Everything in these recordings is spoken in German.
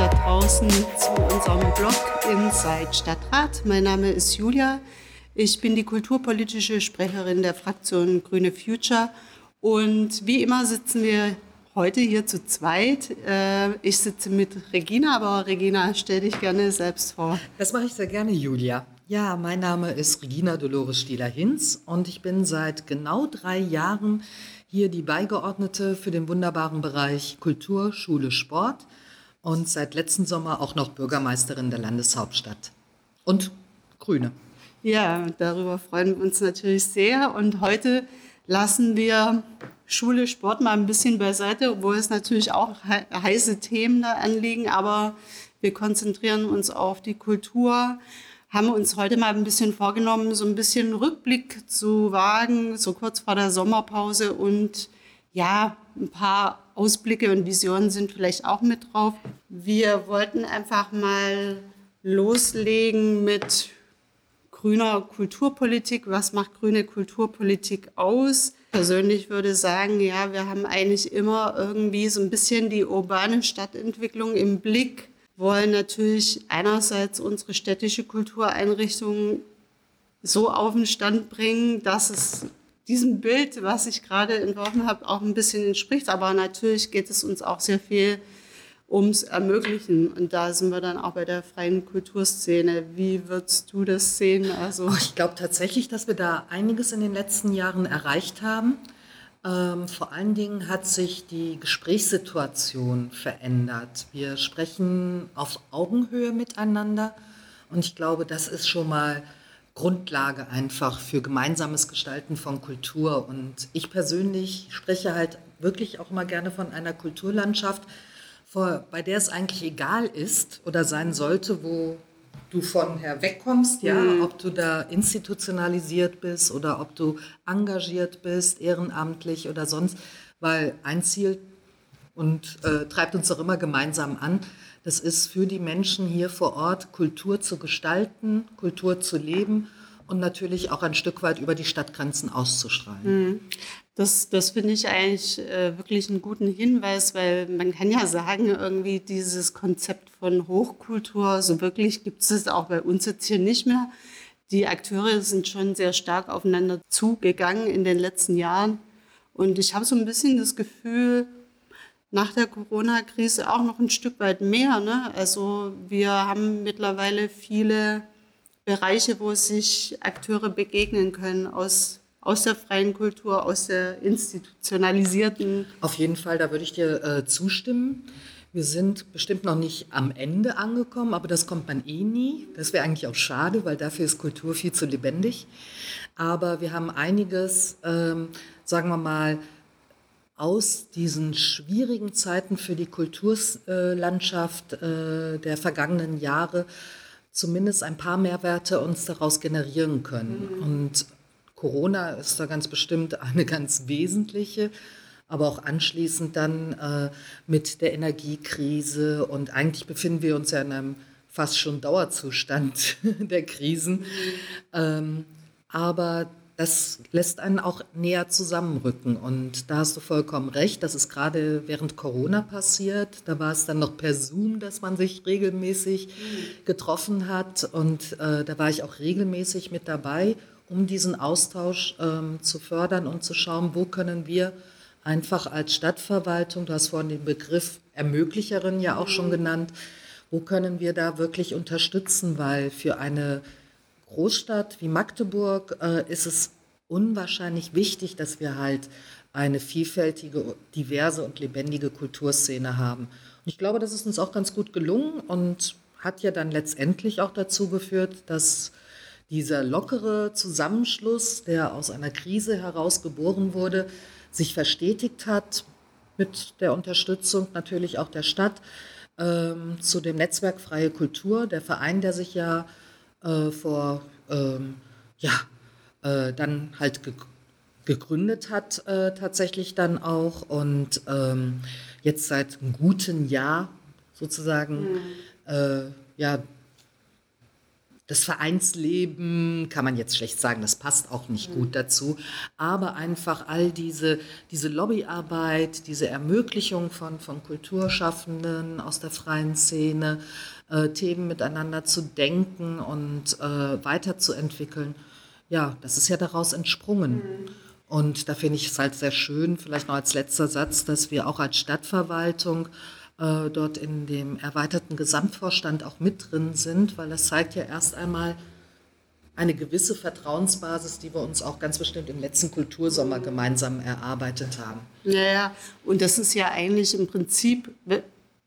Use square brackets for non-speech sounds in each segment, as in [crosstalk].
da draußen zu unserem Blog Inside Stadtrat. Mein Name ist Julia. Ich bin die kulturpolitische Sprecherin der Fraktion Grüne Future. Und wie immer sitzen wir heute hier zu zweit. Äh, ich sitze mit Regina, aber Regina, stell dich gerne selbst vor. Das mache ich sehr gerne, Julia. Ja, mein Name ist Regina Dolores Stieler-Hinz und ich bin seit genau drei Jahren hier die Beigeordnete für den wunderbaren Bereich Kultur, Schule, Sport und seit letzten Sommer auch noch Bürgermeisterin der Landeshauptstadt und Grüne. Ja, darüber freuen wir uns natürlich sehr. Und heute lassen wir Schule, Sport mal ein bisschen beiseite, obwohl es natürlich auch heiße Themen da anliegen. Aber wir konzentrieren uns auf die Kultur, haben uns heute mal ein bisschen vorgenommen, so ein bisschen Rückblick zu wagen, so kurz vor der Sommerpause und ja, ein paar Ausblicke und Visionen sind vielleicht auch mit drauf. Wir wollten einfach mal loslegen mit grüner Kulturpolitik. Was macht grüne Kulturpolitik aus? Persönlich würde sagen, ja, wir haben eigentlich immer irgendwie so ein bisschen die urbane Stadtentwicklung im Blick wollen natürlich einerseits unsere städtische Kultureinrichtungen so auf den Stand bringen, dass es diesem Bild, was ich gerade entworfen habe, auch ein bisschen entspricht. Aber natürlich geht es uns auch sehr viel ums Ermöglichen. Und da sind wir dann auch bei der freien Kulturszene. Wie würdest du das sehen? Also ich glaube tatsächlich, dass wir da einiges in den letzten Jahren erreicht haben. Ähm, vor allen Dingen hat sich die Gesprächssituation verändert. Wir sprechen auf Augenhöhe miteinander und ich glaube, das ist schon mal Grundlage einfach für gemeinsames Gestalten von Kultur. Und ich persönlich spreche halt wirklich auch immer gerne von einer Kulturlandschaft, bei der es eigentlich egal ist oder sein sollte, wo du von her wegkommst, ja, mhm. ob du da institutionalisiert bist oder ob du engagiert bist, ehrenamtlich oder sonst, weil ein Ziel und äh, treibt uns doch immer gemeinsam an, das ist für die Menschen hier vor Ort Kultur zu gestalten, Kultur zu leben und natürlich auch ein Stück weit über die Stadtgrenzen auszustrahlen. Mhm. Das, das finde ich eigentlich äh, wirklich einen guten Hinweis, weil man kann ja sagen, irgendwie dieses Konzept von Hochkultur, so wirklich gibt es es auch bei uns jetzt hier nicht mehr. Die Akteure sind schon sehr stark aufeinander zugegangen in den letzten Jahren. Und ich habe so ein bisschen das Gefühl, nach der Corona-Krise auch noch ein Stück weit mehr. Ne? Also wir haben mittlerweile viele Bereiche, wo sich Akteure begegnen können aus aus der freien Kultur, aus der institutionalisierten. Auf jeden Fall, da würde ich dir äh, zustimmen. Wir sind bestimmt noch nicht am Ende angekommen, aber das kommt man eh nie. Das wäre eigentlich auch schade, weil dafür ist Kultur viel zu lebendig. Aber wir haben einiges, ähm, sagen wir mal, aus diesen schwierigen Zeiten für die Kulturlandschaft äh, der vergangenen Jahre zumindest ein paar Mehrwerte uns daraus generieren können. Mhm. Und Corona ist da ganz bestimmt eine ganz wesentliche, aber auch anschließend dann äh, mit der Energiekrise und eigentlich befinden wir uns ja in einem fast schon Dauerzustand [laughs] der Krisen. Ähm, aber das lässt einen auch näher zusammenrücken. Und da hast du vollkommen recht, das ist gerade während Corona passiert. Da war es dann noch per Zoom, dass man sich regelmäßig getroffen hat. Und äh, da war ich auch regelmäßig mit dabei um diesen Austausch ähm, zu fördern und zu schauen, wo können wir einfach als Stadtverwaltung, du hast vorhin den Begriff Ermöglicherin ja auch schon mhm. genannt, wo können wir da wirklich unterstützen, weil für eine Großstadt wie Magdeburg äh, ist es unwahrscheinlich wichtig, dass wir halt eine vielfältige, diverse und lebendige Kulturszene haben. Und ich glaube, das ist uns auch ganz gut gelungen und hat ja dann letztendlich auch dazu geführt, dass dieser lockere Zusammenschluss, der aus einer Krise heraus geboren wurde, sich verstetigt hat mit der Unterstützung natürlich auch der Stadt ähm, zu dem Netzwerk Freie Kultur, der Verein, der sich ja äh, vor ähm, ja äh, dann halt ge gegründet hat äh, tatsächlich dann auch und ähm, jetzt seit einem guten Jahr sozusagen mhm. ja das Vereinsleben kann man jetzt schlecht sagen, das passt auch nicht gut dazu, aber einfach all diese, diese Lobbyarbeit, diese Ermöglichung von, von Kulturschaffenden aus der freien Szene, äh, Themen miteinander zu denken und äh, weiterzuentwickeln, ja, das ist ja daraus entsprungen. Mhm. Und da finde ich es halt sehr schön, vielleicht noch als letzter Satz, dass wir auch als Stadtverwaltung äh, dort in dem erweiterten Gesamtvorstand auch mit drin sind, weil das zeigt ja erst einmal eine gewisse Vertrauensbasis, die wir uns auch ganz bestimmt im letzten Kultursommer gemeinsam erarbeitet haben. Naja, und das ist ja eigentlich im Prinzip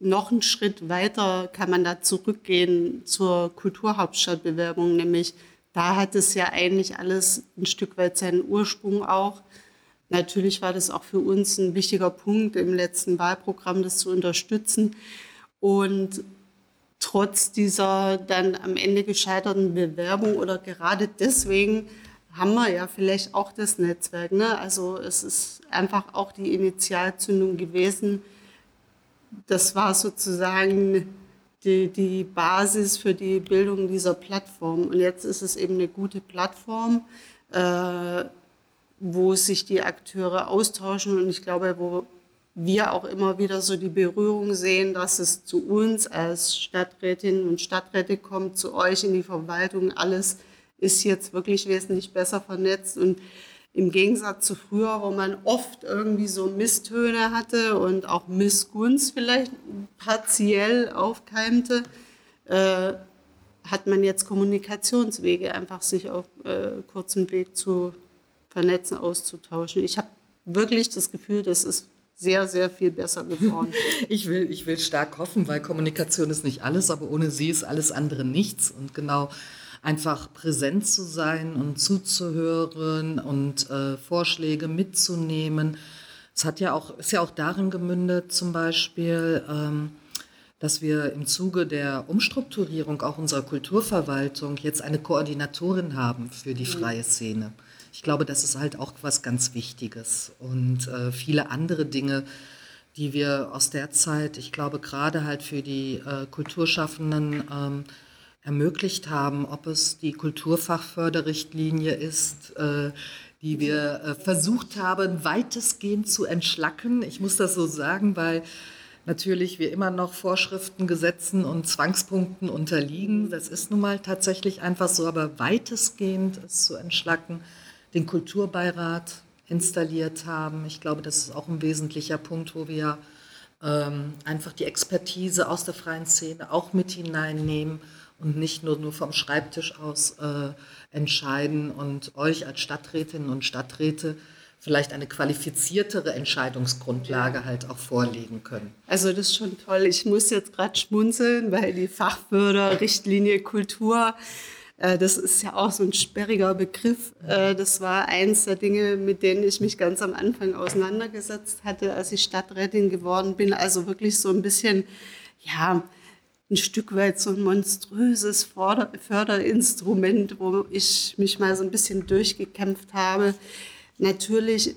noch einen Schritt weiter, kann man da zurückgehen zur Kulturhauptstadtbewerbung, nämlich da hat es ja eigentlich alles ein Stück weit seinen Ursprung auch Natürlich war das auch für uns ein wichtiger Punkt im letzten Wahlprogramm, das zu unterstützen. Und trotz dieser dann am Ende gescheiterten Bewerbung oder gerade deswegen haben wir ja vielleicht auch das Netzwerk. Ne? Also es ist einfach auch die Initialzündung gewesen. Das war sozusagen die, die Basis für die Bildung dieser Plattform. Und jetzt ist es eben eine gute Plattform. Äh, wo sich die Akteure austauschen und ich glaube, wo wir auch immer wieder so die Berührung sehen, dass es zu uns als Stadträtinnen und Stadträte kommt, zu euch in die Verwaltung. Alles ist jetzt wirklich wesentlich besser vernetzt und im Gegensatz zu früher, wo man oft irgendwie so Misstöne hatte und auch Missgunst vielleicht partiell aufkeimte, äh, hat man jetzt Kommunikationswege, einfach sich auf äh, kurzem Weg zu vernetzen, auszutauschen. Ich habe wirklich das Gefühl, das ist sehr, sehr viel besser geworden. [laughs] ich, will, ich will stark hoffen, weil Kommunikation ist nicht alles, aber ohne sie ist alles andere nichts. Und genau einfach präsent zu sein und zuzuhören und äh, Vorschläge mitzunehmen. Es hat ja auch, ist ja auch darin gemündet, zum Beispiel, ähm, dass wir im Zuge der Umstrukturierung auch unserer Kulturverwaltung jetzt eine Koordinatorin haben für die mhm. freie Szene. Ich glaube, das ist halt auch was ganz Wichtiges. Und äh, viele andere Dinge, die wir aus der Zeit, ich glaube, gerade halt für die äh, Kulturschaffenden ähm, ermöglicht haben, ob es die Kulturfachförderrichtlinie ist, äh, die wir äh, versucht haben, weitestgehend zu entschlacken. Ich muss das so sagen, weil natürlich wir immer noch Vorschriften, Gesetzen und Zwangspunkten unterliegen. Das ist nun mal tatsächlich einfach so, aber weitestgehend es zu entschlacken den Kulturbeirat installiert haben. Ich glaube, das ist auch ein wesentlicher Punkt, wo wir ähm, einfach die Expertise aus der freien Szene auch mit hineinnehmen und nicht nur, nur vom Schreibtisch aus äh, entscheiden und euch als Stadträtinnen und Stadträte vielleicht eine qualifiziertere Entscheidungsgrundlage halt auch vorlegen können. Also das ist schon toll. Ich muss jetzt gerade schmunzeln, weil die Fachförderrichtlinie Kultur äh, das ist ja auch so ein sperriger Begriff. Äh, das war eins der Dinge, mit denen ich mich ganz am Anfang auseinandergesetzt hatte, als ich Stadträtin geworden bin. Also wirklich so ein bisschen, ja, ein Stück weit so ein monströses Förderinstrument, wo ich mich mal so ein bisschen durchgekämpft habe. Natürlich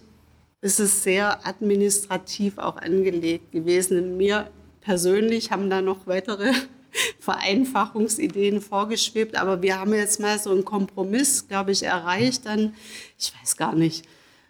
ist es sehr administrativ auch angelegt gewesen. Mir persönlich haben da noch weitere [laughs] Vereinfachungsideen vorgeschwebt. Aber wir haben jetzt mal so einen Kompromiss, glaube ich, erreicht. Dann, ich weiß gar nicht,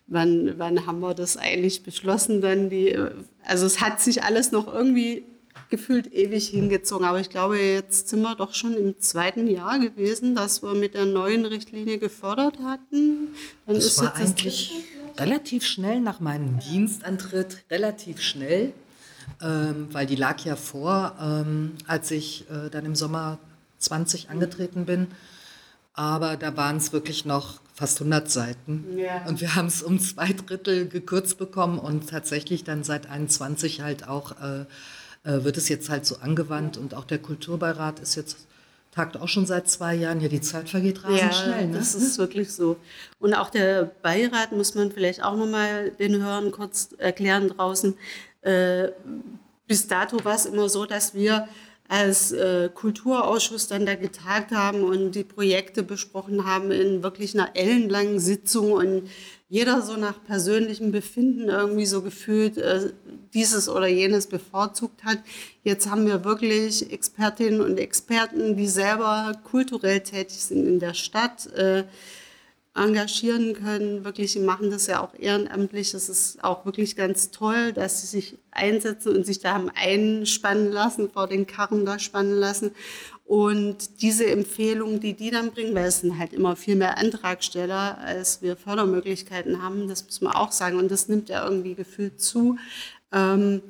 wann, wann haben wir das eigentlich beschlossen? Dann die, also es hat sich alles noch irgendwie gefühlt ewig hingezogen. Aber ich glaube, jetzt sind wir doch schon im zweiten Jahr gewesen, dass wir mit der neuen Richtlinie gefördert hatten. Dann das ist war eigentlich relativ schnell nach meinem Dienstantritt, relativ schnell ähm, weil die lag ja vor, ähm, als ich äh, dann im Sommer 20 angetreten bin. Aber da waren es wirklich noch fast 100 Seiten. Ja. Und wir haben es um zwei Drittel gekürzt bekommen und tatsächlich dann seit 21 halt auch, äh, wird es jetzt halt so angewandt und auch der Kulturbeirat ist jetzt tagt auch schon seit zwei Jahren. Ja, die Zeit vergeht rasend ja, schnell. Ne? Das ist wirklich so. Und auch der Beirat muss man vielleicht auch nochmal den Hörern kurz erklären draußen. Äh, bis dato war es immer so, dass wir als äh, Kulturausschuss dann da getagt haben und die Projekte besprochen haben in wirklich einer ellenlangen Sitzung und jeder so nach persönlichem Befinden irgendwie so gefühlt äh, dieses oder jenes bevorzugt hat. Jetzt haben wir wirklich Expertinnen und Experten, die selber kulturell tätig sind in der Stadt. Äh, engagieren können. Wirklich, sie machen das ja auch ehrenamtlich. Es ist auch wirklich ganz toll, dass sie sich einsetzen und sich da haben einspannen lassen, vor den Karren da spannen lassen. Und diese Empfehlungen, die die dann bringen, weil es sind halt immer viel mehr Antragsteller, als wir Fördermöglichkeiten haben, das muss man auch sagen. Und das nimmt ja irgendwie gefühlt zu. Ähm,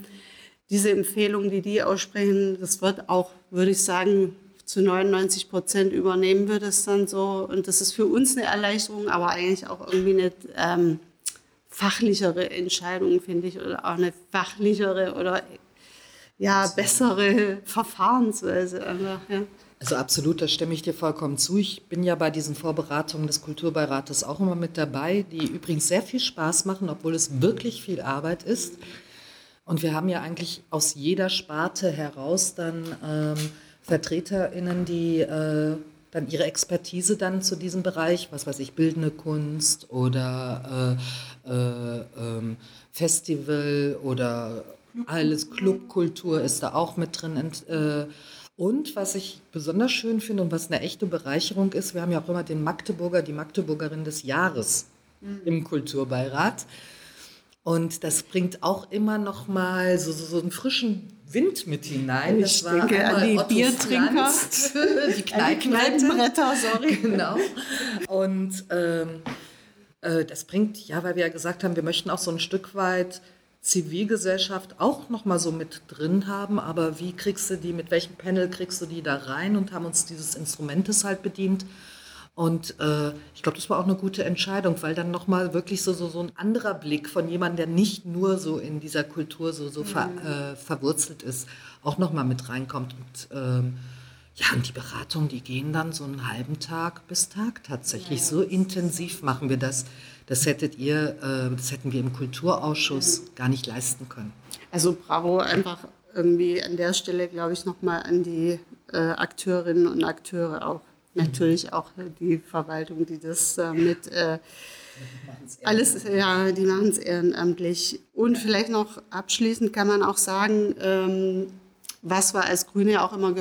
diese Empfehlungen, die die aussprechen, das wird auch, würde ich sagen, zu 99 Prozent übernehmen wir das dann so. Und das ist für uns eine Erleichterung, aber eigentlich auch irgendwie eine ähm, fachlichere Entscheidung, finde ich, oder auch eine fachlichere oder ja, bessere Verfahrensweise einfach, ja. Also absolut, da stimme ich dir vollkommen zu. Ich bin ja bei diesen Vorberatungen des Kulturbeirates auch immer mit dabei, die übrigens sehr viel Spaß machen, obwohl es wirklich viel Arbeit ist. Und wir haben ja eigentlich aus jeder Sparte heraus dann ähm, VertreterInnen, die äh, dann ihre Expertise dann zu diesem Bereich, was weiß ich, bildende Kunst oder äh, äh, ähm, Festival oder alles Clubkultur ist da auch mit drin. Äh, und was ich besonders schön finde und was eine echte Bereicherung ist, wir haben ja auch immer den Magdeburger, die Magdeburgerin des Jahres mhm. im Kulturbeirat. Und das bringt auch immer noch mal so, so, so einen frischen Wind mit hinein. Ich das denke an die Otto Biertrinker, Franz, [laughs] die Kneipenbretter, sorry. Genau. Und ähm, äh, das bringt, ja, weil wir ja gesagt haben, wir möchten auch so ein Stück weit Zivilgesellschaft auch noch mal so mit drin haben, aber wie kriegst du die, mit welchem Panel kriegst du die da rein und haben uns dieses Instrumentes halt bedient. Und äh, ich glaube, das war auch eine gute Entscheidung, weil dann nochmal wirklich so, so, so ein anderer Blick von jemandem, der nicht nur so in dieser Kultur so, so ver, mhm. äh, verwurzelt ist, auch nochmal mit reinkommt. Und ähm, ja, und die Beratungen, die gehen dann so einen halben Tag bis Tag tatsächlich. Ja, so intensiv machen wir das. Das hättet ihr, äh, das hätten wir im Kulturausschuss mhm. gar nicht leisten können. Also bravo einfach irgendwie an der Stelle, glaube ich, nochmal an die äh, Akteurinnen und Akteure auch natürlich auch die Verwaltung, die das äh, mit äh, alles, ja, die machen es ehrenamtlich. Und vielleicht noch abschließend kann man auch sagen, ähm, was wir als Grüne auch immer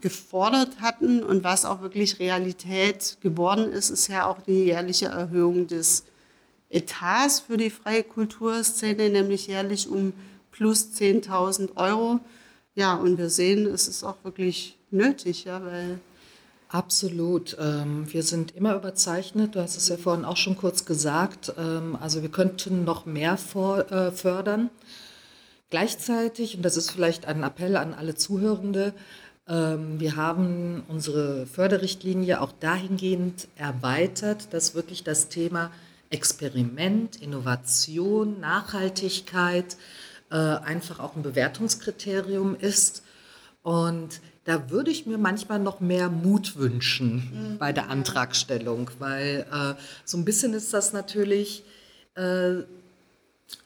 gefordert hatten und was auch wirklich Realität geworden ist, ist ja auch die jährliche Erhöhung des Etats für die freie Kulturszene, nämlich jährlich um plus 10.000 Euro. Ja, und wir sehen, es ist auch wirklich nötig, ja, weil Absolut. Ähm, wir sind immer überzeichnet. Du hast es ja vorhin auch schon kurz gesagt. Ähm, also wir könnten noch mehr äh, fördern. Gleichzeitig, und das ist vielleicht ein Appell an alle Zuhörende, ähm, wir haben unsere Förderrichtlinie auch dahingehend erweitert, dass wirklich das Thema Experiment, Innovation, Nachhaltigkeit äh, einfach auch ein Bewertungskriterium ist. Und da würde ich mir manchmal noch mehr Mut wünschen mhm. bei der Antragstellung, weil äh, so ein bisschen ist das natürlich äh,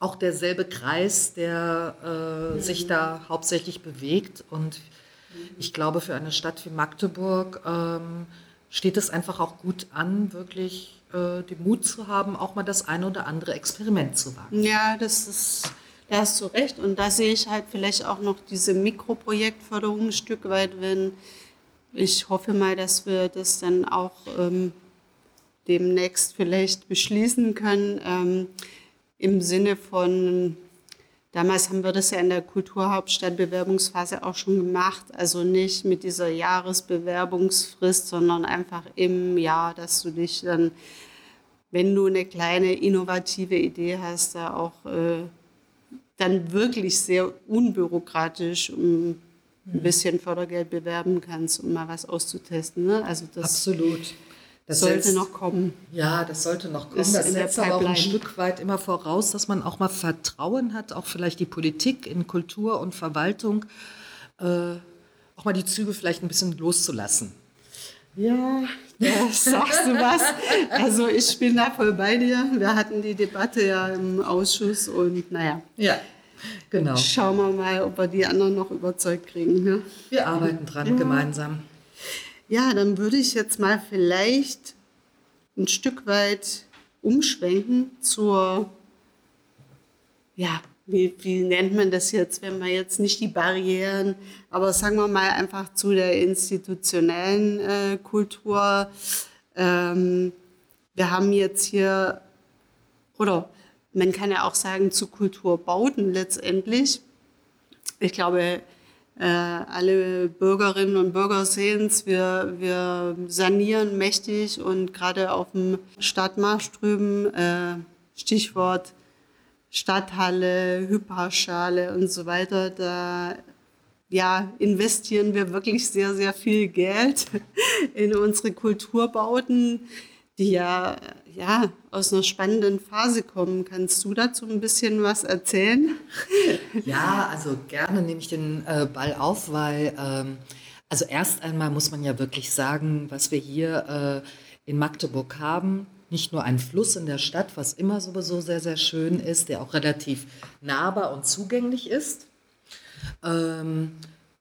auch derselbe Kreis, der äh, mhm. sich da hauptsächlich bewegt. Und ich glaube, für eine Stadt wie Magdeburg ähm, steht es einfach auch gut an, wirklich äh, den Mut zu haben, auch mal das eine oder andere Experiment zu wagen. Ja, das ist da hast du recht. Und da sehe ich halt vielleicht auch noch diese Mikroprojektförderung ein Stück weit, wenn ich hoffe mal, dass wir das dann auch ähm, demnächst vielleicht beschließen können. Ähm, Im Sinne von, damals haben wir das ja in der Kulturhauptstadt-Bewerbungsphase auch schon gemacht. Also nicht mit dieser Jahresbewerbungsfrist, sondern einfach im Jahr, dass du dich dann, wenn du eine kleine innovative Idee hast, da auch äh, dann wirklich sehr unbürokratisch um ein bisschen Fördergeld bewerben kannst, um mal was auszutesten. Ne? Also das Absolut. Das sollte setzt, noch kommen. Ja, das sollte noch kommen. Das setzt aber auch ein Stück weit immer voraus, dass man auch mal Vertrauen hat, auch vielleicht die Politik in Kultur und Verwaltung, äh, auch mal die Züge vielleicht ein bisschen loszulassen. Ja, [laughs] sagst du was. Also ich bin da voll bei dir. Wir hatten die Debatte ja im Ausschuss und naja. Ja. genau. schauen wir mal, ob wir die anderen noch überzeugt kriegen. Ja? Wir arbeiten dran ja. gemeinsam. Ja, dann würde ich jetzt mal vielleicht ein Stück weit umschwenken zur, ja, wie, wie nennt man das jetzt, wenn man jetzt nicht die Barrieren, aber sagen wir mal einfach zu der institutionellen äh, Kultur. Ähm, wir haben jetzt hier, oder man kann ja auch sagen, zu Kulturbauten letztendlich. Ich glaube, äh, alle Bürgerinnen und Bürger sehen es, wir, wir sanieren mächtig und gerade auf dem Stadtmarsch drüben, äh, Stichwort Stadthalle, Hyperschale und so weiter, da ja, investieren wir wirklich sehr, sehr viel Geld [laughs] in unsere Kulturbauten, die ja, ja aus einer spannenden Phase kommen. Kannst du dazu ein bisschen was erzählen? [laughs] Ja, also gerne nehme ich den äh, Ball auf, weil ähm, also erst einmal muss man ja wirklich sagen, was wir hier äh, in Magdeburg haben, nicht nur ein Fluss in der Stadt, was immer sowieso sehr, sehr schön ist, der auch relativ nahbar und zugänglich ist. Ähm,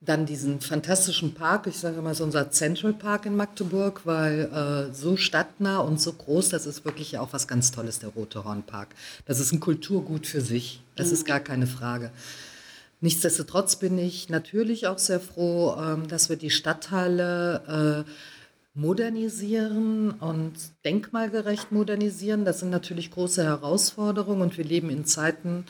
dann diesen fantastischen Park, ich sage immer so unser Central Park in Magdeburg, weil äh, so stadtnah und so groß, das ist wirklich auch was ganz Tolles, der Rote Horn Park. Das ist ein Kulturgut für sich, das mhm. ist gar keine Frage. Nichtsdestotrotz bin ich natürlich auch sehr froh, ähm, dass wir die Stadthalle äh, modernisieren und denkmalgerecht modernisieren. Das sind natürlich große Herausforderungen und wir leben in Zeiten,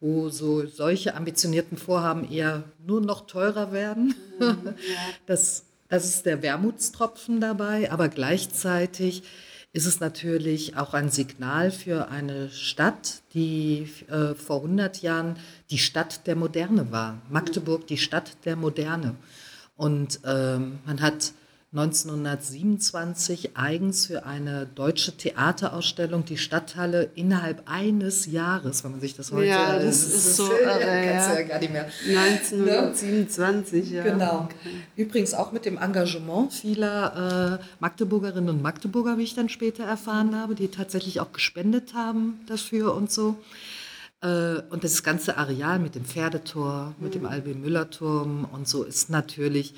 wo so solche ambitionierten Vorhaben eher nur noch teurer werden. Mhm, [laughs] das, das ist der Wermutstropfen dabei, aber gleichzeitig ist es natürlich auch ein Signal für eine Stadt, die äh, vor 100 Jahren die Stadt der Moderne war. Magdeburg, die Stadt der Moderne. Und ähm, man hat 1927 eigens für eine deutsche Theaterausstellung die Stadthalle innerhalb eines Jahres, wenn man sich das heute ja, das, ist, ist so irre, ja. ja gar nicht mehr 1927 ja. Genau. Übrigens auch mit dem Engagement vieler äh, Magdeburgerinnen und Magdeburger wie ich dann später erfahren habe die tatsächlich auch gespendet haben dafür und so. Äh, und das ganze Areal mit dem Pferdetor mit dem mhm. Albin Müller Turm und so ist natürlich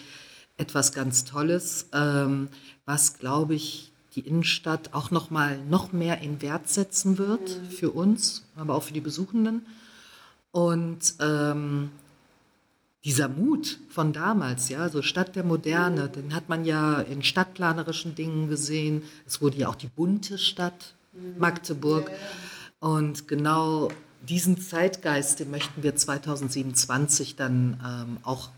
etwas ganz Tolles, ähm, was, glaube ich, die Innenstadt auch noch mal noch mehr in Wert setzen wird mhm. für uns, aber auch für die Besuchenden. Und ähm, dieser Mut von damals, ja, so Stadt der Moderne, mhm. den hat man ja in stadtplanerischen Dingen gesehen. Es wurde ja auch die bunte Stadt mhm. Magdeburg. Und genau diesen Zeitgeist, den möchten wir 2027 dann ähm, auch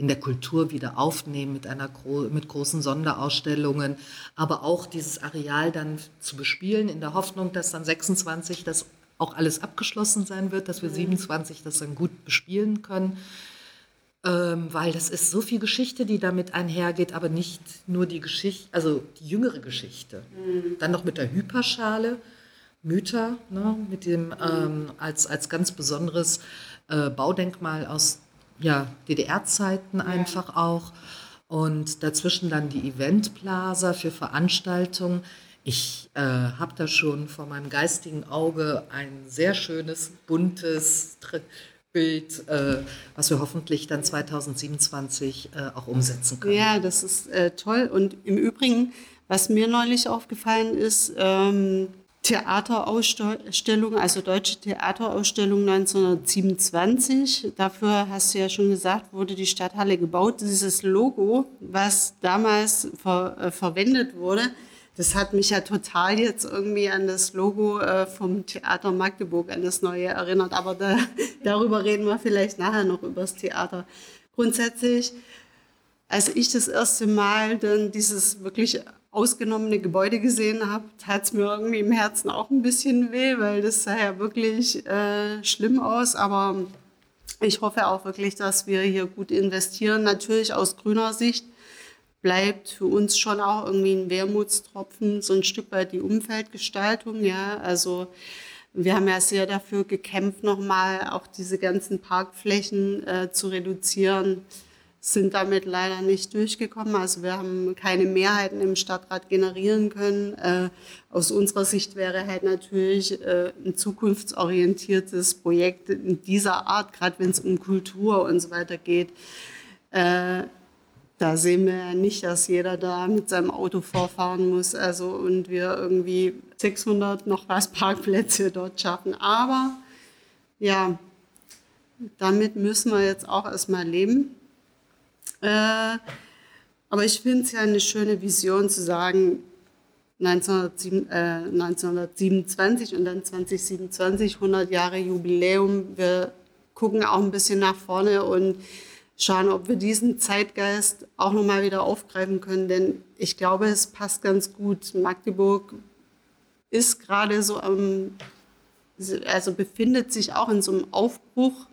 in der Kultur wieder aufnehmen mit, einer, mit großen Sonderausstellungen, aber auch dieses Areal dann zu bespielen, in der Hoffnung, dass dann 26 das auch alles abgeschlossen sein wird, dass wir 27 das dann gut bespielen können. Ähm, weil das ist so viel Geschichte, die damit einhergeht, aber nicht nur die Geschichte, also die jüngere Geschichte. Mhm. Dann noch mit der Hyperschale, Mytha, ne, mit dem ähm, als, als ganz besonderes äh, Baudenkmal aus ja, DDR-Zeiten einfach auch. Und dazwischen dann die Eventplaza für Veranstaltungen. Ich äh, habe da schon vor meinem geistigen Auge ein sehr schönes, buntes Bild, äh, was wir hoffentlich dann 2027 äh, auch umsetzen können. Ja, das ist äh, toll. Und im Übrigen, was mir neulich aufgefallen ist, ähm, Theaterausstellung, also Deutsche Theaterausstellung 1927. Dafür hast du ja schon gesagt, wurde die Stadthalle gebaut. Dieses Logo, was damals ver, äh, verwendet wurde, das hat mich ja total jetzt irgendwie an das Logo äh, vom Theater Magdeburg, an das neue erinnert. Aber da, [laughs] darüber reden wir vielleicht nachher noch über das Theater. Grundsätzlich, als ich das erste Mal dann dieses wirklich ausgenommene Gebäude gesehen habe, tat es mir irgendwie im Herzen auch ein bisschen weh, weil das sah ja wirklich äh, schlimm aus. Aber ich hoffe auch wirklich, dass wir hier gut investieren. Natürlich aus grüner Sicht bleibt für uns schon auch irgendwie ein Wermutstropfen, so ein Stück weit die Umfeldgestaltung. Ja, also wir haben ja sehr dafür gekämpft, nochmal auch diese ganzen Parkflächen äh, zu reduzieren sind damit leider nicht durchgekommen. Also wir haben keine Mehrheiten im Stadtrat generieren können. Äh, aus unserer Sicht wäre halt natürlich äh, ein zukunftsorientiertes Projekt in dieser Art, gerade wenn es um Kultur und so weiter geht. Äh, da sehen wir ja nicht, dass jeder da mit seinem Auto vorfahren muss. Also und wir irgendwie 600 noch was Parkplätze dort schaffen. Aber ja, damit müssen wir jetzt auch erstmal leben. Äh, aber ich finde es ja eine schöne Vision zu sagen, 1907, äh, 1927 und dann 2027, 100 Jahre Jubiläum. Wir gucken auch ein bisschen nach vorne und schauen, ob wir diesen Zeitgeist auch nochmal wieder aufgreifen können. Denn ich glaube, es passt ganz gut. Magdeburg ist gerade so am, also befindet sich auch in so einem Aufbruch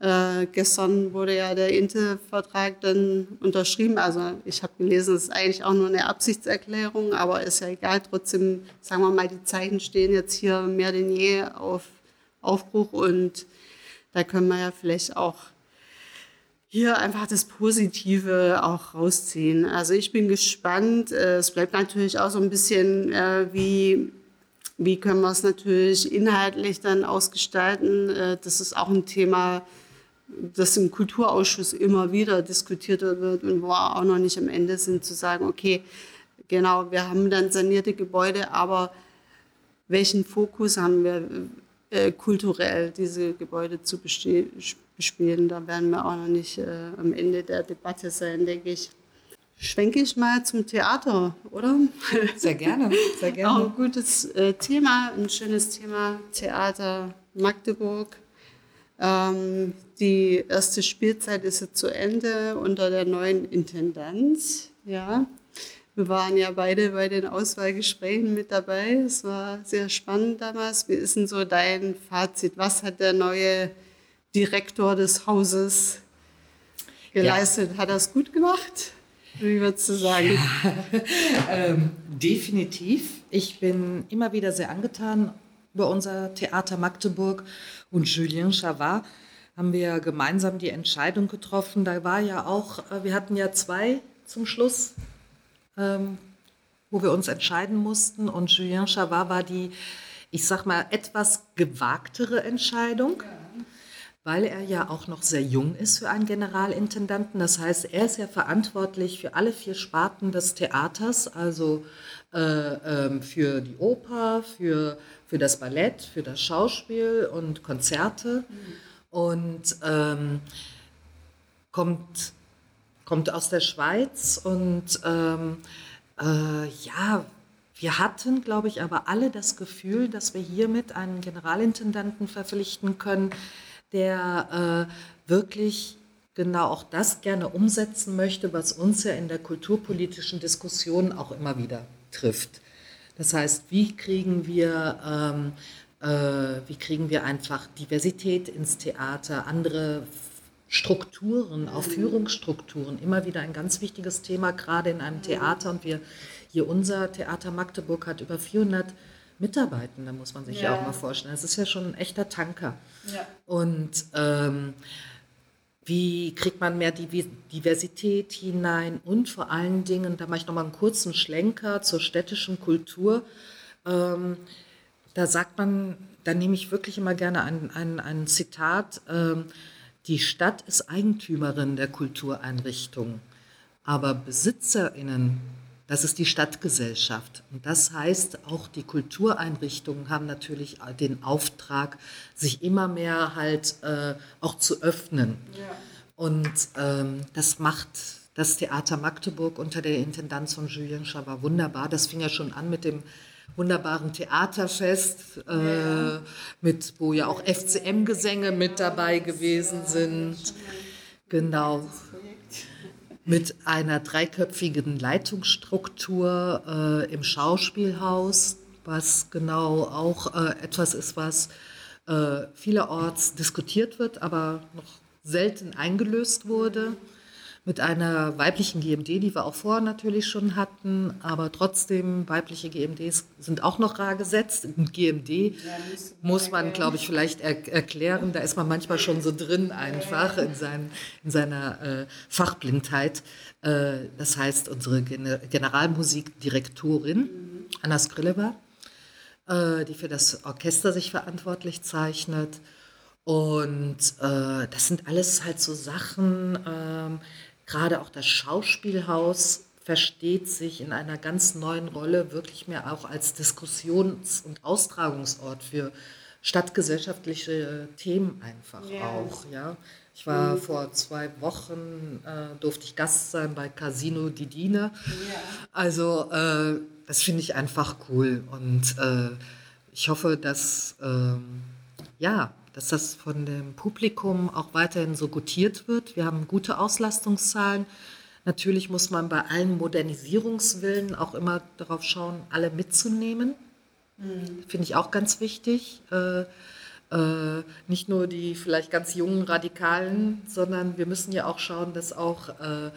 äh, gestern wurde ja der Intel-Vertrag dann unterschrieben. Also ich habe gelesen, es ist eigentlich auch nur eine Absichtserklärung, aber ist ja egal. Trotzdem, sagen wir mal, die Zeichen stehen jetzt hier mehr denn je auf Aufbruch und da können wir ja vielleicht auch hier einfach das Positive auch rausziehen. Also ich bin gespannt. Äh, es bleibt natürlich auch so ein bisschen, äh, wie, wie können wir es natürlich inhaltlich dann ausgestalten. Äh, das ist auch ein Thema, das im Kulturausschuss immer wieder diskutiert wird und wo wir auch noch nicht am Ende sind, zu sagen, okay, genau, wir haben dann sanierte Gebäude, aber welchen Fokus haben wir äh, kulturell, diese Gebäude zu bespielen? Da werden wir auch noch nicht äh, am Ende der Debatte sein, denke ich. Schwenke ich mal zum Theater, oder? Sehr gerne, sehr [laughs] gerne. Auch ein gutes äh, Thema, ein schönes Thema, Theater Magdeburg. Ähm, die erste Spielzeit ist jetzt zu Ende unter der neuen Intendanz. Ja. Wir waren ja beide bei den Auswahlgesprächen mit dabei. Es war sehr spannend damals. Wie ist denn so dein Fazit? Was hat der neue Direktor des Hauses geleistet? Ja. Hat er es gut gemacht? Wie würdest du sagen? Ja, [laughs] ähm, definitiv. Ich bin immer wieder sehr angetan über unser Theater Magdeburg und Julien Chavard haben wir gemeinsam die Entscheidung getroffen. Da war ja auch, äh, wir hatten ja zwei zum Schluss, ähm, wo wir uns entscheiden mussten. Und Julien Chavard war die, ich sag mal, etwas gewagtere Entscheidung. Weil er ja auch noch sehr jung ist für einen Generalintendanten. Das heißt, er ist ja verantwortlich für alle vier Sparten des Theaters, also äh, äh, für die Oper, für, für das Ballett, für das Schauspiel und Konzerte. Mhm und ähm, kommt, kommt aus der Schweiz und ähm, äh, ja, wir hatten, glaube ich, aber alle das Gefühl, dass wir hiermit einen Generalintendanten verpflichten können, der äh, wirklich genau auch das gerne umsetzen möchte, was uns ja in der kulturpolitischen Diskussion auch immer wieder trifft. Das heißt, wie kriegen wir ähm, äh, wie kriegen wir einfach Diversität ins Theater, andere Strukturen, auch Führungsstrukturen, immer wieder ein ganz wichtiges Thema, gerade in einem Theater. Und wir hier unser Theater Magdeburg hat über 400 Mitarbeitende, muss man sich ja, ja auch mal vorstellen. Das ist ja schon ein echter Tanker. Ja. Und ähm, wie kriegt man mehr Diversität hinein und vor allen Dingen, da mache ich nochmal einen kurzen Schlenker zur städtischen Kultur. Ähm, da sagt man, da nehme ich wirklich immer gerne ein, ein, ein Zitat, ähm, die Stadt ist Eigentümerin der Kultureinrichtung, aber Besitzerinnen, das ist die Stadtgesellschaft. Und das heißt, auch die Kultureinrichtungen haben natürlich den Auftrag, sich immer mehr halt äh, auch zu öffnen. Ja. Und ähm, das macht das Theater Magdeburg unter der Intendanz von Julien Chavard wunderbar. Das fing ja schon an mit dem wunderbaren Theaterfest, äh, mit, wo ja auch FCM-Gesänge mit dabei gewesen sind. Genau. Mit einer dreiköpfigen Leitungsstruktur äh, im Schauspielhaus, was genau auch äh, etwas ist, was äh, vielerorts diskutiert wird, aber noch selten eingelöst wurde mit einer weiblichen GMD, die wir auch vorher natürlich schon hatten, aber trotzdem weibliche GMDs sind auch noch rar gesetzt. Ein GMD ja, muss man, glaube ich, vielleicht er erklären. Da ist man manchmal schon so drin einfach in, sein, in seiner äh, Fachblindheit. Äh, das heißt, unsere Gen Generalmusikdirektorin Anna Skrileva, äh, die für das Orchester sich verantwortlich zeichnet. Und äh, das sind alles halt so Sachen, ähm, gerade auch das Schauspielhaus versteht sich in einer ganz neuen Rolle wirklich mehr auch als Diskussions- und Austragungsort für stadtgesellschaftliche Themen einfach ja. auch. Ja. Ich war mhm. vor zwei Wochen, äh, durfte ich Gast sein bei Casino Didine. Ja. Also äh, das finde ich einfach cool und äh, ich hoffe, dass ähm, ja, dass das von dem Publikum auch weiterhin so gutiert wird. Wir haben gute Auslastungszahlen. Natürlich muss man bei allen Modernisierungswillen auch immer darauf schauen, alle mitzunehmen. Mhm. Finde ich auch ganz wichtig. Äh, äh, nicht nur die vielleicht ganz jungen Radikalen, sondern wir müssen ja auch schauen, dass auch äh,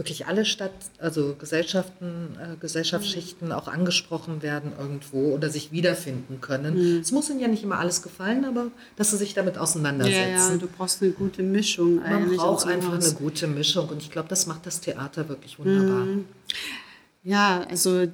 wirklich alle Stadt, also Gesellschaften, äh, Gesellschaftsschichten mhm. auch angesprochen werden irgendwo oder sich wiederfinden können. Mhm. Es muss ihnen ja nicht immer alles gefallen, aber dass sie sich damit auseinandersetzen. Ja, ja du brauchst eine gute Mischung. Man braucht einfach eine gute Mischung und ich glaube, das macht das Theater wirklich wunderbar. Mhm. Ja, also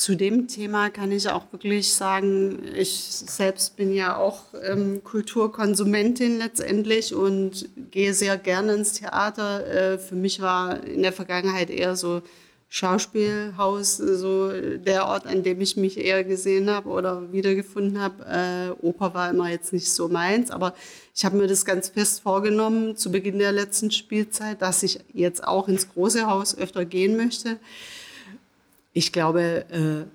zu dem Thema kann ich auch wirklich sagen, ich selbst bin ja auch ähm, Kulturkonsumentin letztendlich und gehe sehr gerne ins Theater. Äh, für mich war in der Vergangenheit eher so Schauspielhaus so der Ort, an dem ich mich eher gesehen habe oder wiedergefunden habe. Äh, Oper war immer jetzt nicht so meins, aber ich habe mir das ganz fest vorgenommen zu Beginn der letzten Spielzeit, dass ich jetzt auch ins große Haus öfter gehen möchte ich glaube, äh,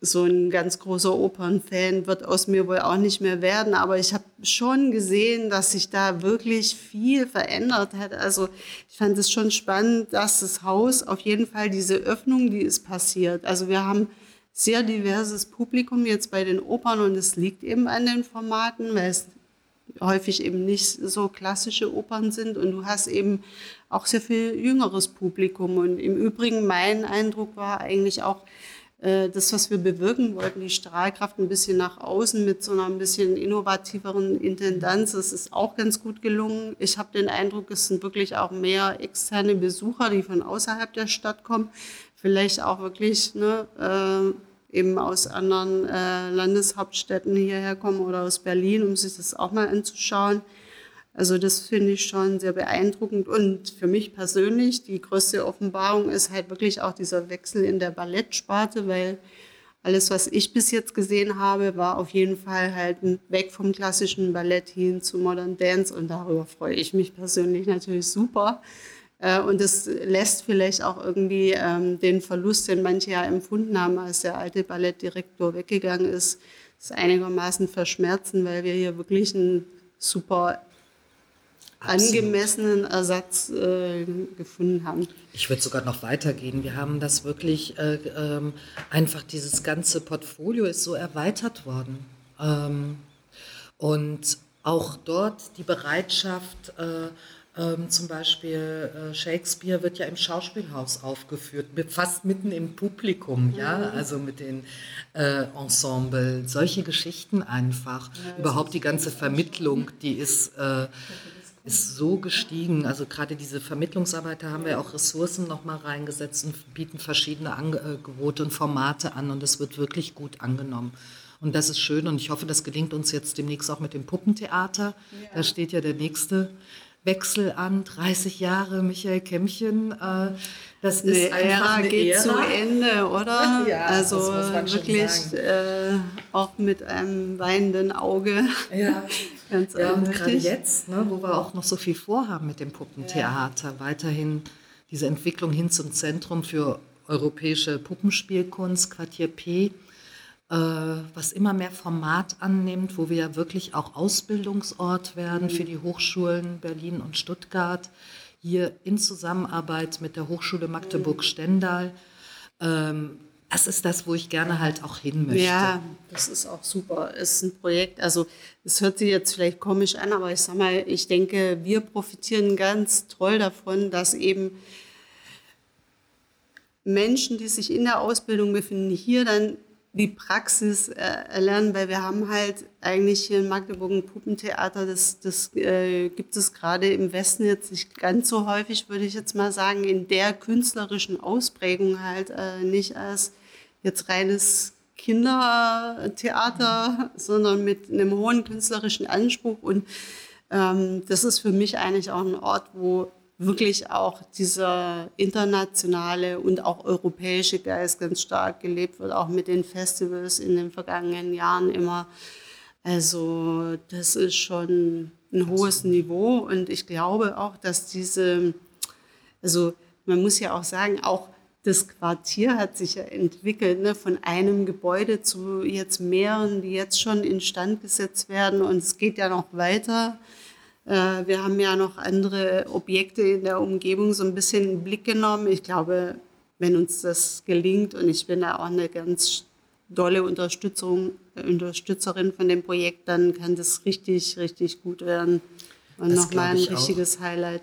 so ein ganz großer Opernfan wird aus mir wohl auch nicht mehr werden, aber ich habe schon gesehen, dass sich da wirklich viel verändert hat. Also ich fand es schon spannend, dass das Haus auf jeden Fall diese Öffnung, die ist passiert. Also wir haben sehr diverses Publikum jetzt bei den Opern und es liegt eben an den Formaten, weil es häufig eben nicht so klassische Opern sind und du hast eben auch sehr viel jüngeres Publikum. Und im Übrigen, mein Eindruck war eigentlich auch, äh, das, was wir bewirken wollten, die Strahlkraft ein bisschen nach außen mit so einer ein bisschen innovativeren Intendanz, das ist auch ganz gut gelungen. Ich habe den Eindruck, es sind wirklich auch mehr externe Besucher, die von außerhalb der Stadt kommen, vielleicht auch wirklich ne, äh, eben aus anderen äh, Landeshauptstädten hierher kommen oder aus Berlin, um sich das auch mal anzuschauen. Also das finde ich schon sehr beeindruckend. Und für mich persönlich, die größte Offenbarung ist halt wirklich auch dieser Wechsel in der Ballettsparte, weil alles, was ich bis jetzt gesehen habe, war auf jeden Fall halt weg vom klassischen Ballett hin zu Modern Dance. Und darüber freue ich mich persönlich natürlich super. Äh, und das lässt vielleicht auch irgendwie ähm, den Verlust, den manche ja empfunden haben, als der alte Ballettdirektor weggegangen ist, das einigermaßen verschmerzen, weil wir hier wirklich ein super angemessenen Ersatz äh, gefunden haben. Ich würde sogar noch weitergehen. Wir haben das wirklich äh, ähm, einfach, dieses ganze Portfolio ist so erweitert worden. Ähm, und auch dort die Bereitschaft, äh, ähm, zum Beispiel äh, Shakespeare wird ja im Schauspielhaus aufgeführt, fast mitten im Publikum, ja, mhm. also mit den äh, Ensemble, solche Geschichten einfach. Ja, Überhaupt die ganze Vermittlung, die ist äh, ist so gestiegen. Also gerade diese Vermittlungsarbeit, da haben wir auch Ressourcen nochmal reingesetzt und bieten verschiedene Angebote und Formate an und es wird wirklich gut angenommen. Und das ist schön und ich hoffe, das gelingt uns jetzt demnächst auch mit dem Puppentheater. Ja. Da steht ja der nächste Wechsel an, 30 Jahre Michael Kämmchen. Äh, das ist eine einfach eine geht Ära. zu Ende, oder? Ja, also wirklich äh, auch mit einem weinenden Auge. Ja, [laughs] Ganz ja und gerade jetzt, ne, wo wir auch noch so viel vorhaben mit dem Puppentheater, ja. weiterhin diese Entwicklung hin zum Zentrum für europäische Puppenspielkunst, Quartier P, was immer mehr Format annimmt, wo wir ja wirklich auch Ausbildungsort werden mhm. für die Hochschulen Berlin und Stuttgart, hier in Zusammenarbeit mit der Hochschule Magdeburg-Stendal. Ähm, das ist das, wo ich gerne halt auch hin möchte. Ja, das ist auch super. Es ist ein Projekt, also es hört sich jetzt vielleicht komisch an, aber ich sag mal, ich denke, wir profitieren ganz toll davon, dass eben Menschen, die sich in der Ausbildung befinden, hier dann die Praxis äh, erlernen, weil wir haben halt eigentlich hier in Magdeburg ein Puppentheater, das, das äh, gibt es gerade im Westen jetzt nicht ganz so häufig, würde ich jetzt mal sagen, in der künstlerischen Ausprägung halt äh, nicht als jetzt reines Kindertheater, [laughs] sondern mit einem hohen künstlerischen Anspruch. Und ähm, das ist für mich eigentlich auch ein Ort, wo wirklich auch dieser internationale und auch europäische Geist ganz stark gelebt wird, auch mit den Festivals in den vergangenen Jahren immer. Also das ist schon ein hohes Niveau und ich glaube auch, dass diese, also man muss ja auch sagen, auch das Quartier hat sich ja entwickelt, ne, von einem Gebäude zu jetzt mehreren, die jetzt schon instand gesetzt werden. Und es geht ja noch weiter. Äh, wir haben ja noch andere Objekte in der Umgebung so ein bisschen in den Blick genommen. Ich glaube, wenn uns das gelingt, und ich bin da auch eine ganz dolle Unterstützung, Unterstützerin von dem Projekt, dann kann das richtig, richtig gut werden. Und nochmal ein richtiges auch. Highlight.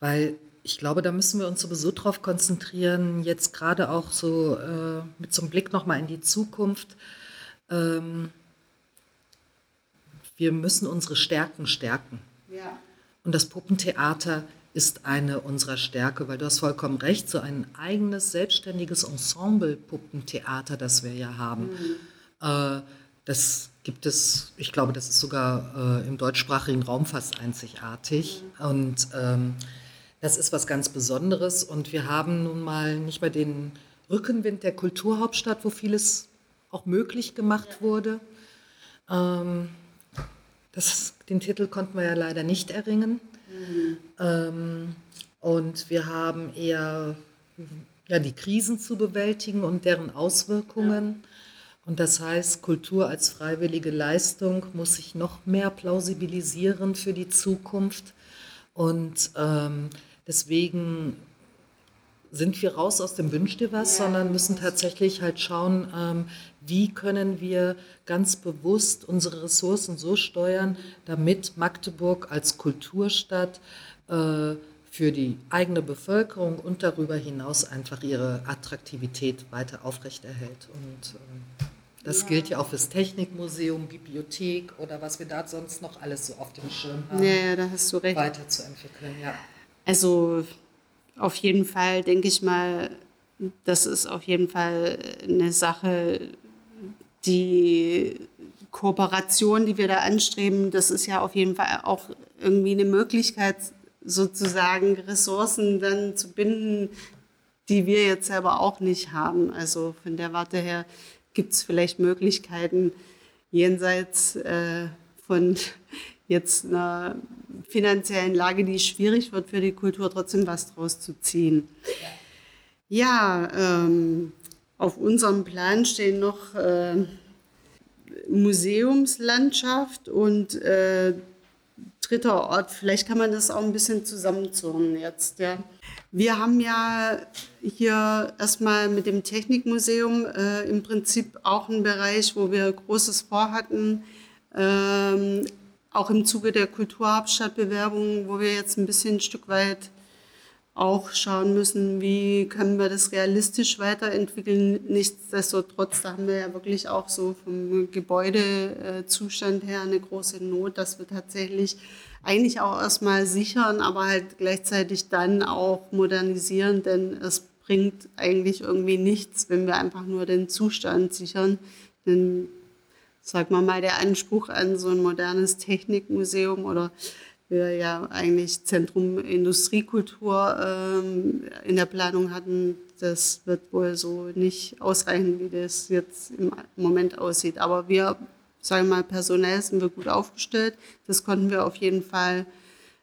Weil ich glaube, da müssen wir uns sowieso drauf konzentrieren, jetzt gerade auch so äh, mit so einem Blick nochmal in die Zukunft. Ähm, wir müssen unsere Stärken stärken. Ja. Und das Puppentheater ist eine unserer Stärke, weil du hast vollkommen recht, so ein eigenes, selbstständiges Ensemble-Puppentheater, das wir ja haben. Mhm. Äh, das gibt es, ich glaube, das ist sogar äh, im deutschsprachigen Raum fast einzigartig. Mhm. Und ähm, das ist was ganz Besonderes und wir haben nun mal nicht mehr den Rückenwind der Kulturhauptstadt, wo vieles auch möglich gemacht wurde. Ähm, das, den Titel konnten wir ja leider nicht erringen. Mhm. Ähm, und wir haben eher ja, die Krisen zu bewältigen und deren Auswirkungen. Ja. Und das heißt, Kultur als freiwillige Leistung muss sich noch mehr plausibilisieren für die Zukunft. Und ähm, Deswegen sind wir raus aus dem Wünsch dir was, sondern müssen tatsächlich halt schauen, ähm, wie können wir ganz bewusst unsere Ressourcen so steuern, damit Magdeburg als Kulturstadt äh, für die eigene Bevölkerung und darüber hinaus einfach ihre Attraktivität weiter aufrechterhält. Und äh, das ja. gilt ja auch fürs Technikmuseum, Bibliothek oder was wir da sonst noch alles so auf dem Schirm haben. Ja, ja da hast du recht. Weiterzuentwickeln, ja. Also auf jeden Fall denke ich mal, das ist auf jeden Fall eine Sache, die Kooperation, die wir da anstreben, das ist ja auf jeden Fall auch irgendwie eine Möglichkeit, sozusagen Ressourcen dann zu binden, die wir jetzt selber auch nicht haben. Also von der Warte her gibt es vielleicht Möglichkeiten jenseits äh, von jetzt einer finanziellen Lage, die schwierig wird für die Kultur, trotzdem was draus zu ziehen. Ja, ähm, auf unserem Plan stehen noch äh, Museumslandschaft und äh, dritter Ort. Vielleicht kann man das auch ein bisschen zusammenzurren jetzt. Ja. Wir haben ja hier erstmal mit dem Technikmuseum äh, im Prinzip auch einen Bereich, wo wir Großes vorhatten, ähm, auch im Zuge der Kulturhauptstadtbewerbung, wo wir jetzt ein bisschen ein Stück weit auch schauen müssen, wie können wir das realistisch weiterentwickeln. Nichtsdestotrotz, da haben wir ja wirklich auch so vom Gebäudezustand her eine große Not, dass wir tatsächlich eigentlich auch erstmal sichern, aber halt gleichzeitig dann auch modernisieren, denn es bringt eigentlich irgendwie nichts, wenn wir einfach nur den Zustand sichern. Denn sag mal mal, der Anspruch an so ein modernes Technikmuseum oder wir ja eigentlich Zentrum Industriekultur ähm, in der Planung hatten, das wird wohl so nicht ausreichen, wie das jetzt im Moment aussieht. Aber wir, sagen wir mal, personell sind wir gut aufgestellt. Das konnten wir auf jeden Fall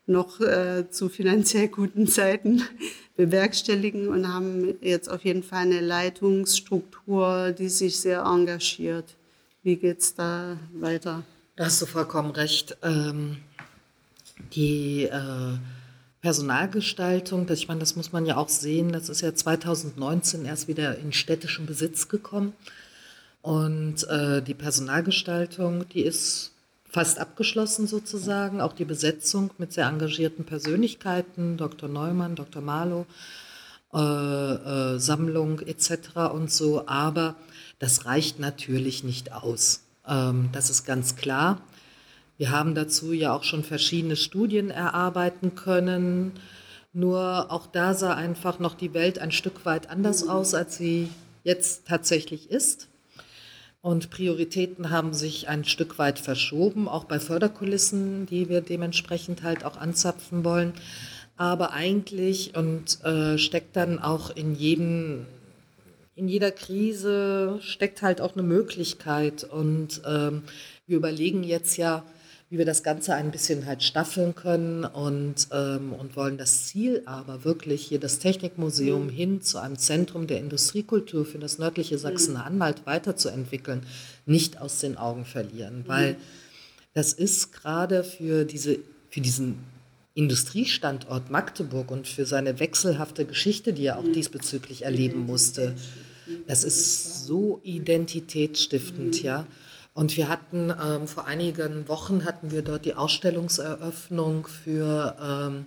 noch äh, zu finanziell guten Zeiten [laughs] bewerkstelligen und haben jetzt auf jeden Fall eine Leitungsstruktur, die sich sehr engagiert. Wie geht es da weiter? Da hast du vollkommen recht. Ähm, die äh, Personalgestaltung, das, ich meine, das muss man ja auch sehen, das ist ja 2019 erst wieder in städtischen Besitz gekommen. Und äh, die Personalgestaltung, die ist fast abgeschlossen sozusagen, auch die Besetzung mit sehr engagierten Persönlichkeiten, Dr. Neumann, Dr. Marlow, äh, äh, Sammlung etc. und so, aber das reicht natürlich nicht aus. Ähm, das ist ganz klar. Wir haben dazu ja auch schon verschiedene Studien erarbeiten können. Nur auch da sah einfach noch die Welt ein Stück weit anders aus, als sie jetzt tatsächlich ist. Und Prioritäten haben sich ein Stück weit verschoben, auch bei Förderkulissen, die wir dementsprechend halt auch anzapfen wollen. Aber eigentlich und äh, steckt dann auch in jedem in jeder Krise steckt halt auch eine Möglichkeit. Und ähm, wir überlegen jetzt ja, wie wir das Ganze ein bisschen halt staffeln können und, ähm, und wollen das Ziel aber wirklich hier das Technikmuseum mhm. hin zu einem Zentrum der Industriekultur für das nördliche mhm. Sachsen-Anhalt weiterzuentwickeln, nicht aus den Augen verlieren, mhm. weil das ist gerade für, diese, für diesen Industriestandort Magdeburg und für seine wechselhafte Geschichte, die er auch mhm. diesbezüglich erleben musste, das ist so identitätsstiftend, ja. Und wir hatten ähm, vor einigen Wochen hatten wir dort die Ausstellungseröffnung für ähm,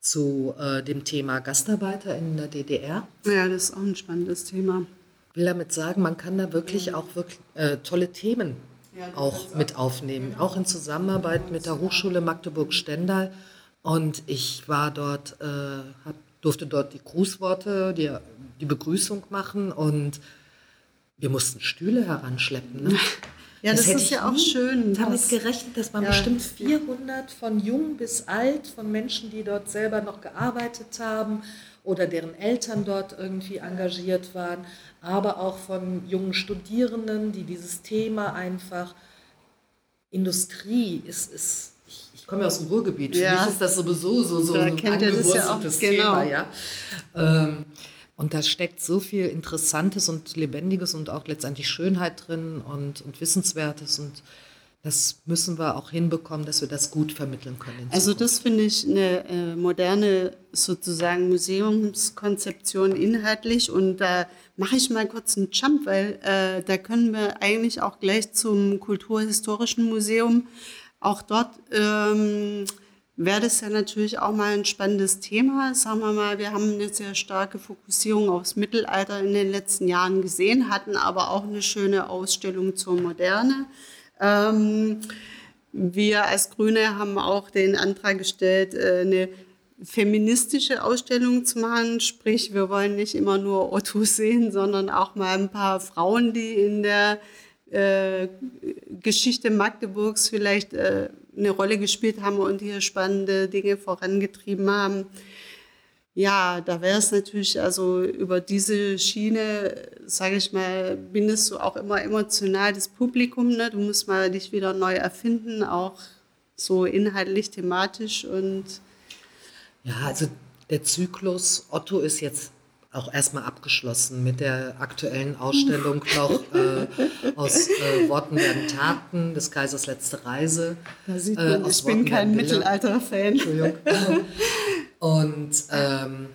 zu äh, dem Thema Gastarbeiter in der DDR. Ja, das ist auch ein spannendes Thema. Ich will damit sagen, man kann da wirklich auch wirklich äh, tolle Themen auch mit aufnehmen, auch in Zusammenarbeit mit der Hochschule Magdeburg-Stendal. Und ich war dort, äh, hab, durfte dort die Grußworte, die, die Begrüßung machen und wir mussten Stühle heranschleppen. Ne? Ja, das, das ist ja auch schön. Damit gerechnet, dass man ja. bestimmt 400 von jung bis alt, von Menschen, die dort selber noch gearbeitet haben oder deren Eltern dort irgendwie engagiert waren, aber auch von jungen Studierenden, die dieses Thema einfach, Industrie ist, ist ich, ich komme ja aus dem Ruhrgebiet, für mich ist das sowieso so, so ein angewurzeltes ja genau. Thema. Ja? Ähm, und da steckt so viel Interessantes und Lebendiges und auch letztendlich Schönheit drin und, und Wissenswertes. Und das müssen wir auch hinbekommen, dass wir das gut vermitteln können. Also das finde ich eine äh, moderne sozusagen Museumskonzeption inhaltlich. Und da mache ich mal kurz einen Jump, weil äh, da können wir eigentlich auch gleich zum Kulturhistorischen Museum auch dort ähm, wäre das ja natürlich auch mal ein spannendes Thema. Sagen wir mal, wir haben eine sehr starke Fokussierung aufs Mittelalter in den letzten Jahren gesehen, hatten aber auch eine schöne Ausstellung zur Moderne. Ähm, wir als Grüne haben auch den Antrag gestellt, äh, eine feministische Ausstellung zu machen. Sprich, wir wollen nicht immer nur Otto [laughs] sehen, sondern auch mal ein paar Frauen, die in der äh, Geschichte Magdeburgs vielleicht äh, eine Rolle gespielt haben und hier spannende Dinge vorangetrieben haben. Ja, da wäre es natürlich, also über diese Schiene, sage ich mal, bindest du auch immer emotional das Publikum. Ne? Du musst mal dich wieder neu erfinden, auch so inhaltlich, thematisch und. Ja, also der Zyklus Otto ist jetzt auch erstmal abgeschlossen mit der aktuellen Ausstellung [laughs] noch äh, aus äh, Worten werden Taten, des Kaisers letzte Reise. Da sieht äh, man, äh, ich bin kein Mittelalter-Fan. Entschuldigung. [laughs] Und ähm,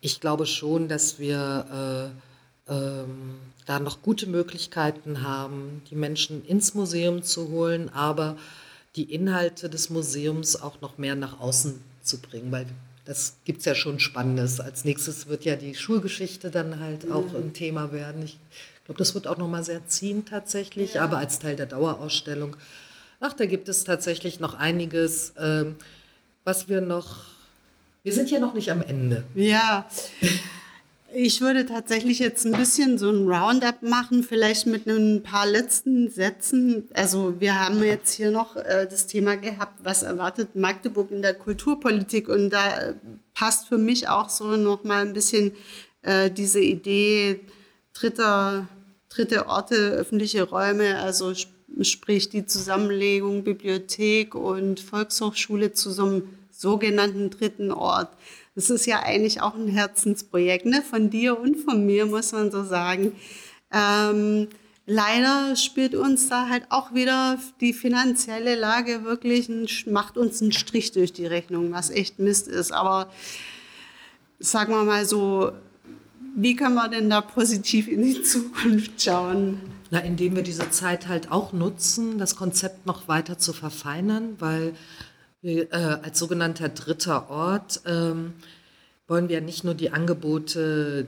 ich glaube schon, dass wir äh, ähm, da noch gute Möglichkeiten haben, die Menschen ins Museum zu holen, aber die Inhalte des Museums auch noch mehr nach außen zu bringen, weil das gibt es ja schon Spannendes. Als nächstes wird ja die Schulgeschichte dann halt auch ein Thema werden. Ich glaube, das wird auch nochmal sehr ziehen tatsächlich, ja. aber als Teil der Dauerausstellung. Ach, da gibt es tatsächlich noch einiges, ähm, was wir noch. Wir sind ja noch nicht am Ende. Ja. [laughs] Ich würde tatsächlich jetzt ein bisschen so ein Roundup machen, vielleicht mit ein paar letzten Sätzen. Also wir haben jetzt hier noch äh, das Thema gehabt, was erwartet Magdeburg in der Kulturpolitik und da äh, passt für mich auch so noch mal ein bisschen äh, diese Idee dritter, dritte Orte, öffentliche Räume, also sp sprich die Zusammenlegung Bibliothek und Volkshochschule zu so einem sogenannten dritten Ort. Das ist ja eigentlich auch ein Herzensprojekt ne? von dir und von mir, muss man so sagen. Ähm, leider spielt uns da halt auch wieder die finanzielle Lage wirklich, ein, macht uns einen Strich durch die Rechnung, was echt Mist ist. Aber sagen wir mal so, wie können wir denn da positiv in die [laughs] Zukunft schauen? Na, indem wir diese Zeit halt auch nutzen, das Konzept noch weiter zu verfeinern, weil äh, als sogenannter dritter Ort ähm, wollen wir nicht nur die Angebote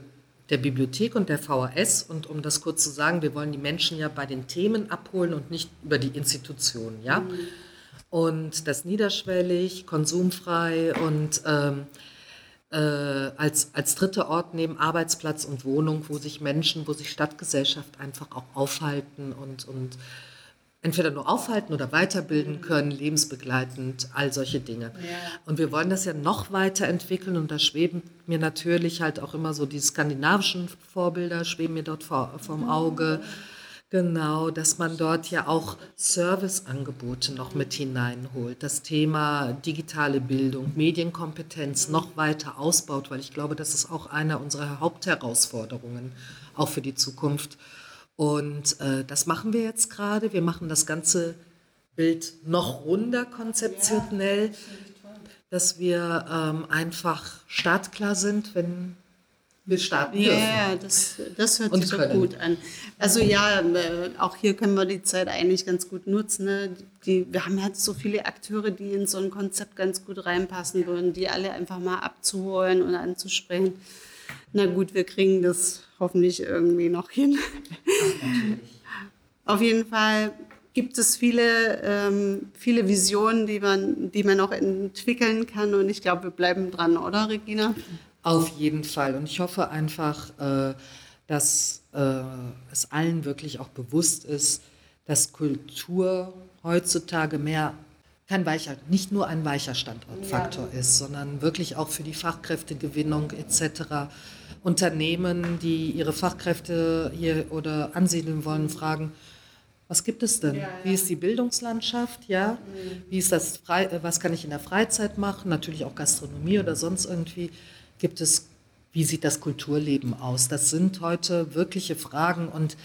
der Bibliothek und der VHS und um das kurz zu sagen, wir wollen die Menschen ja bei den Themen abholen und nicht über die Institutionen, ja. Mhm. Und das niederschwellig, konsumfrei und ähm, äh, als, als dritter Ort neben Arbeitsplatz und Wohnung, wo sich Menschen, wo sich Stadtgesellschaft einfach auch aufhalten und, und entweder nur aufhalten oder weiterbilden können, lebensbegleitend, all solche Dinge. Ja. Und wir wollen das ja noch weiterentwickeln und da schweben mir natürlich halt auch immer so die skandinavischen Vorbilder, schweben mir dort vor, vom Auge. Genau, dass man dort ja auch Serviceangebote noch mit hineinholt, das Thema digitale Bildung, Medienkompetenz noch weiter ausbaut, weil ich glaube, das ist auch eine unserer Hauptherausforderungen, auch für die Zukunft. Und äh, das machen wir jetzt gerade. Wir machen das ganze Bild noch runder konzeptionell, dass wir ähm, einfach startklar sind, wenn wir starten dürfen. Ja, das, das hört sich doch gut an. Also ja, äh, auch hier können wir die Zeit eigentlich ganz gut nutzen. Ne? Die, wir haben halt so viele Akteure, die in so ein Konzept ganz gut reinpassen würden, die alle einfach mal abzuholen und anzusprechen. Na gut, wir kriegen das hoffentlich irgendwie noch hin. Auf jeden Fall gibt es viele, ähm, viele Visionen, die man, die man noch entwickeln kann. Und ich glaube, wir bleiben dran, oder Regina? Auf jeden Fall. Und ich hoffe einfach, äh, dass äh, es allen wirklich auch bewusst ist, dass Kultur heutzutage mehr kein weicher, nicht nur ein weicher Standortfaktor ja. ist, sondern wirklich auch für die Fachkräftegewinnung etc. Unternehmen, die ihre Fachkräfte hier oder ansiedeln wollen, fragen, was gibt es denn? Ja, ja. Wie ist die Bildungslandschaft? Ja, mhm. wie ist das frei, äh, was kann ich in der Freizeit machen? Natürlich auch Gastronomie oder sonst irgendwie. Gibt es, wie sieht das Kulturleben aus? Das sind heute wirkliche Fragen und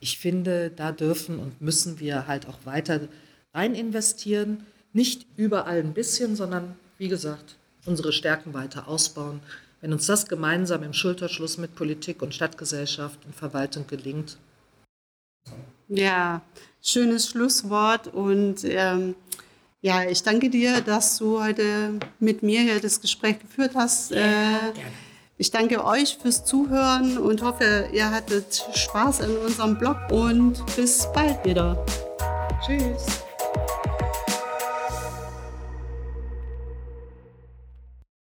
ich finde, da dürfen und müssen wir halt auch weiter rein investieren. Nicht überall ein bisschen, sondern wie gesagt, unsere Stärken weiter ausbauen wenn uns das gemeinsam im Schulterschluss mit Politik und Stadtgesellschaft und Verwaltung gelingt. Ja, schönes Schlusswort und ähm, ja, ich danke dir, dass du heute mit mir hier das Gespräch geführt hast. Äh, ich danke euch fürs Zuhören und hoffe, ihr hattet Spaß in unserem Blog und bis bald wieder. Tschüss.